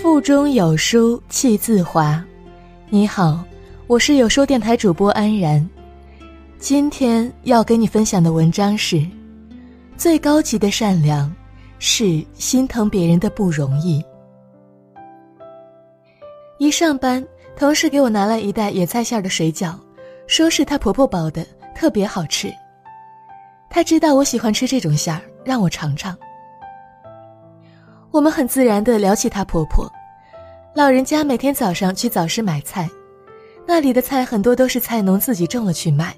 腹中有书气自华。你好，我是有书电台主播安然。今天要给你分享的文章是：最高级的善良，是心疼别人的不容易。一上班，同事给我拿了一袋野菜馅的水饺，说是她婆婆包的，特别好吃。她知道我喜欢吃这种馅儿，让我尝尝。我们很自然地聊起她婆婆，老人家每天早上去早市买菜，那里的菜很多都是菜农自己种了去卖，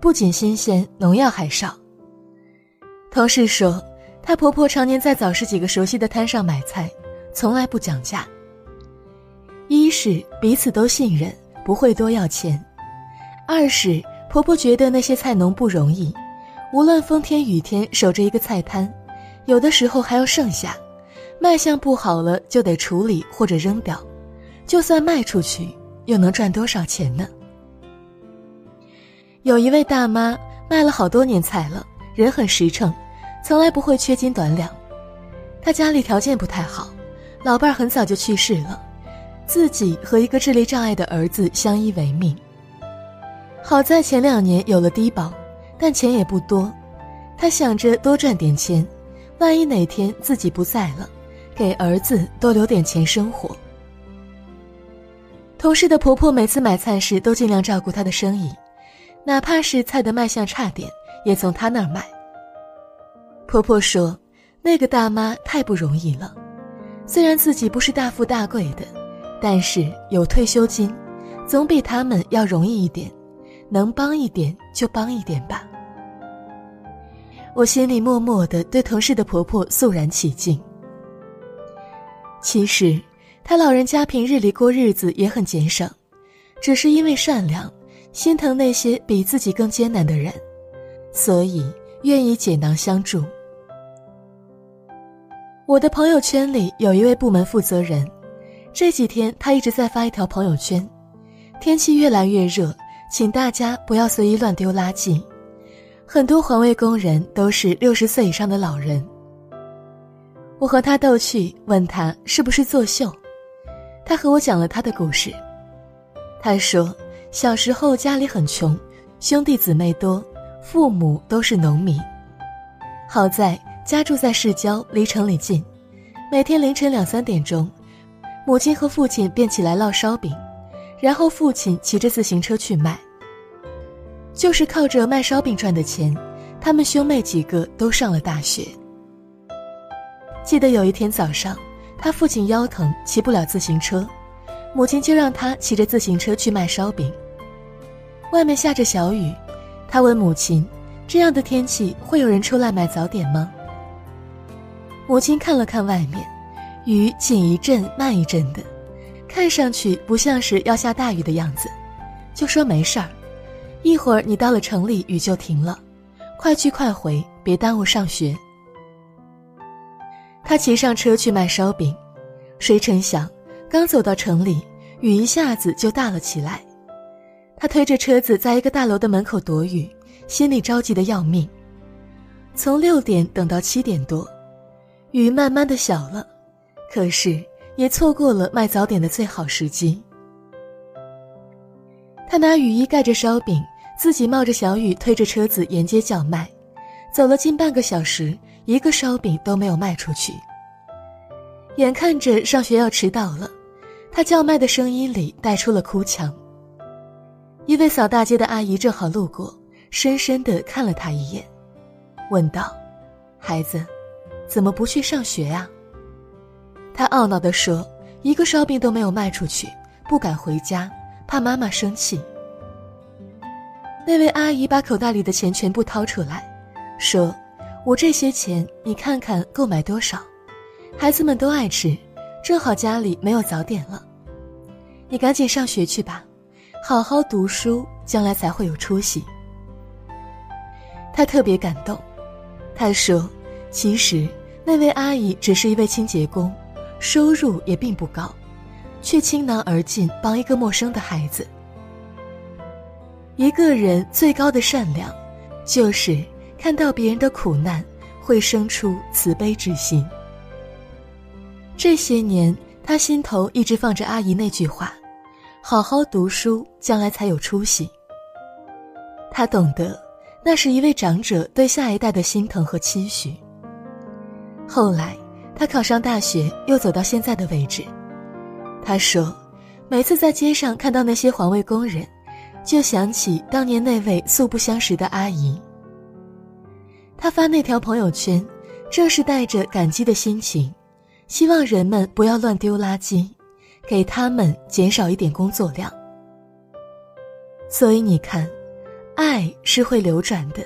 不仅新鲜，农药还少。同事说，她婆婆常年在早市几个熟悉的摊上买菜，从来不讲价。一是彼此都信任，不会多要钱；二是婆婆觉得那些菜农不容易，无论风天雨天守着一个菜摊，有的时候还要剩下，卖相不好了就得处理或者扔掉，就算卖出去，又能赚多少钱呢？有一位大妈卖了好多年菜了，人很实诚，从来不会缺斤短两。她家里条件不太好，老伴儿很早就去世了。自己和一个智力障碍的儿子相依为命。好在前两年有了低保，但钱也不多。他想着多赚点钱，万一哪天自己不在了，给儿子多留点钱生活。同事的婆婆每次买菜时都尽量照顾她的生意，哪怕是菜的卖相差点，也从她那儿买。婆婆说：“那个大妈太不容易了，虽然自己不是大富大贵的。”但是有退休金，总比他们要容易一点，能帮一点就帮一点吧。我心里默默的对同事的婆婆肃然起敬。其实，他老人家平日里过日子也很节省，只是因为善良，心疼那些比自己更艰难的人，所以愿意解囊相助。我的朋友圈里有一位部门负责人。这几天他一直在发一条朋友圈，天气越来越热，请大家不要随意乱丢垃圾。很多环卫工人都是六十岁以上的老人。我和他逗趣，问他是不是作秀，他和我讲了他的故事。他说，小时候家里很穷，兄弟姊妹多，父母都是农民。好在家住在市郊，离城里近，每天凌晨两三点钟。母亲和父亲便起来烙烧饼，然后父亲骑着自行车去卖。就是靠着卖烧饼赚的钱，他们兄妹几个都上了大学。记得有一天早上，他父亲腰疼，骑不了自行车，母亲就让他骑着自行车去卖烧饼。外面下着小雨，他问母亲：“这样的天气会有人出来买早点吗？”母亲看了看外面。雨紧一阵慢一阵的，看上去不像是要下大雨的样子，就说没事儿，一会儿你到了城里雨就停了，快去快回，别耽误上学。他骑上车去卖烧饼，谁成想，刚走到城里，雨一下子就大了起来。他推着车子在一个大楼的门口躲雨，心里着急的要命。从六点等到七点多，雨慢慢的小了。可是，也错过了卖早点的最好时机。他拿雨衣盖着烧饼，自己冒着小雨推着车子沿街叫卖，走了近半个小时，一个烧饼都没有卖出去。眼看着上学要迟到了，他叫卖的声音里带出了哭腔。一位扫大街的阿姨正好路过，深深地看了他一眼，问道：“孩子，怎么不去上学呀？”他懊恼地说：“一个烧饼都没有卖出去，不敢回家，怕妈妈生气。”那位阿姨把口袋里的钱全部掏出来，说：“我这些钱，你看看够买多少？孩子们都爱吃，正好家里没有早点了。你赶紧上学去吧，好好读书，将来才会有出息。”他特别感动，他说：“其实那位阿姨只是一位清洁工。”收入也并不高，却倾囊而尽帮一个陌生的孩子。一个人最高的善良，就是看到别人的苦难，会生出慈悲之心。这些年，他心头一直放着阿姨那句话：“好好读书，将来才有出息。”他懂得，那是一位长者对下一代的心疼和期许。后来，他考上大学，又走到现在的位置。他说：“每次在街上看到那些环卫工人，就想起当年那位素不相识的阿姨。”他发那条朋友圈，正是带着感激的心情，希望人们不要乱丢垃圾，给他们减少一点工作量。所以你看，爱是会流转的，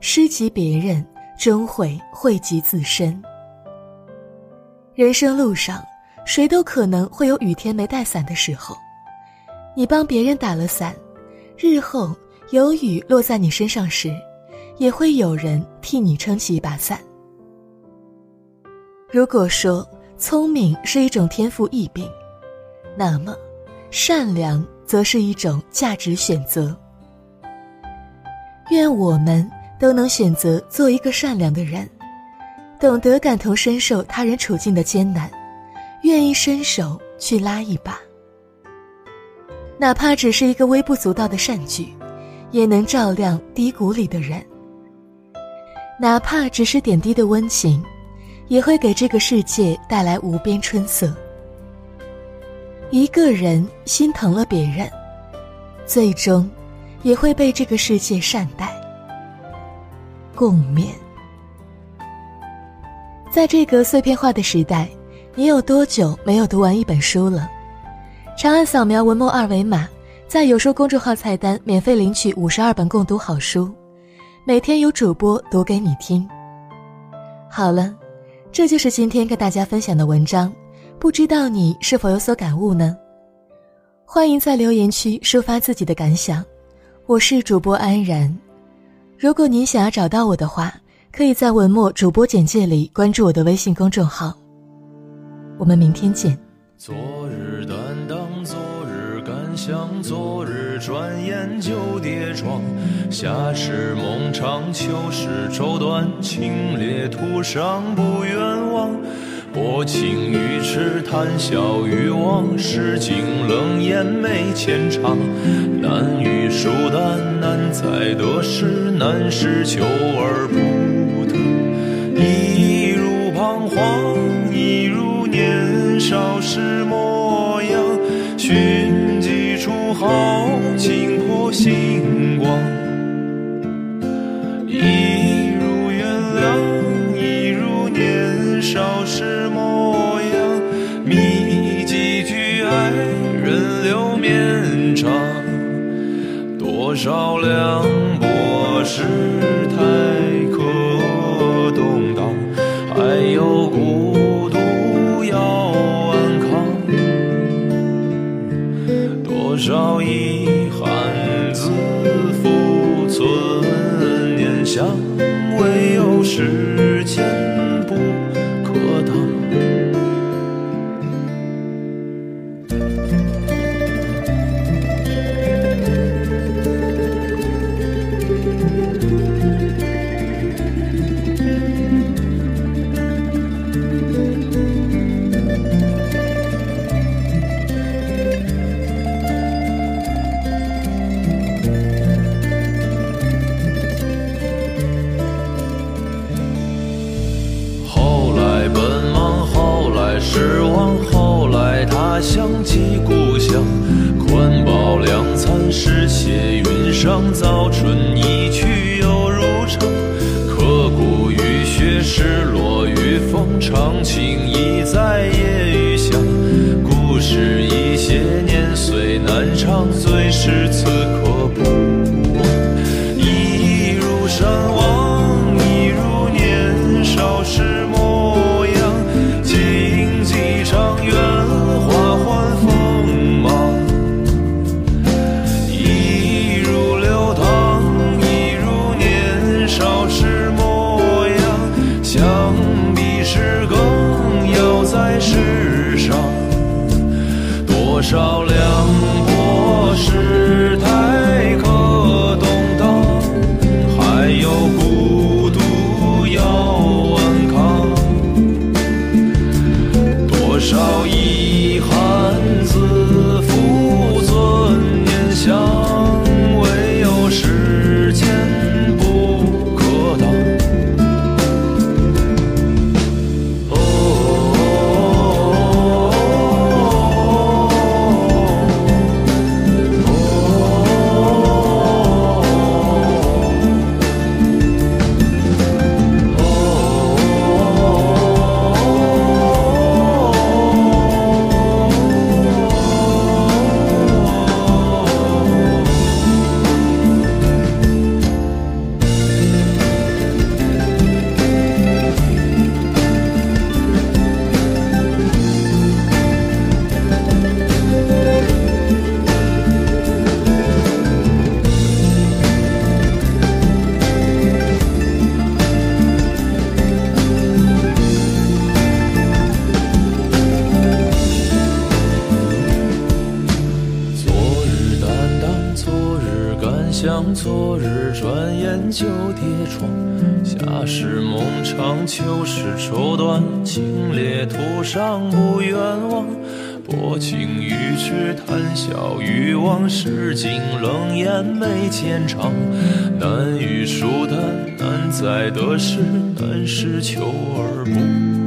施及别人，终会惠及自身。人生路上。谁都可能会有雨天没带伞的时候，你帮别人打了伞，日后有雨落在你身上时，也会有人替你撑起一把伞。如果说聪明是一种天赋异禀，那么善良则是一种价值选择。愿我们都能选择做一个善良的人，懂得感同身受他人处境的艰难。愿意伸手去拉一把，哪怕只是一个微不足道的善举，也能照亮低谷里的人；哪怕只是点滴的温情，也会给这个世界带来无边春色。一个人心疼了别人，最终也会被这个世界善待。共勉。在这个碎片化的时代。你有多久没有读完一本书了？长按扫描文末二维码，在有书公众号菜单免费领取五十二本共读好书，每天有主播读给你听。好了，这就是今天跟大家分享的文章，不知道你是否有所感悟呢？欢迎在留言区抒发自己的感想。我是主播安然，如果您想要找到我的话，可以在文末主播简介里关注我的微信公众号。我们明天见。昨日的，想，昨日转眼就跌撞。夏时梦长，秋时愁短，清冽途上不远望。薄情于痴，谈笑于往，世境冷眼没浅尝。难遇疏淡，难在得失，难是求而不得。一如彷徨，一如。年少时梦，几处豪情破星光。一如原谅，一如年少时模样，觅几句爱人留绵长。多少两多少遗憾，自负存念想，唯有时故乡，宽饱两餐，诗写云裳早春一去又如常，刻骨雨雪，失落雨风，长情已在夜雨香。故事一些年岁难长，最是此少梁国事？就跌撞。夏时梦长，秋时愁短，清冽途上不远望。薄情于痴，谈笑于往事，尽冷眼眉间长。难遇疏淡，难在得失，难是求而不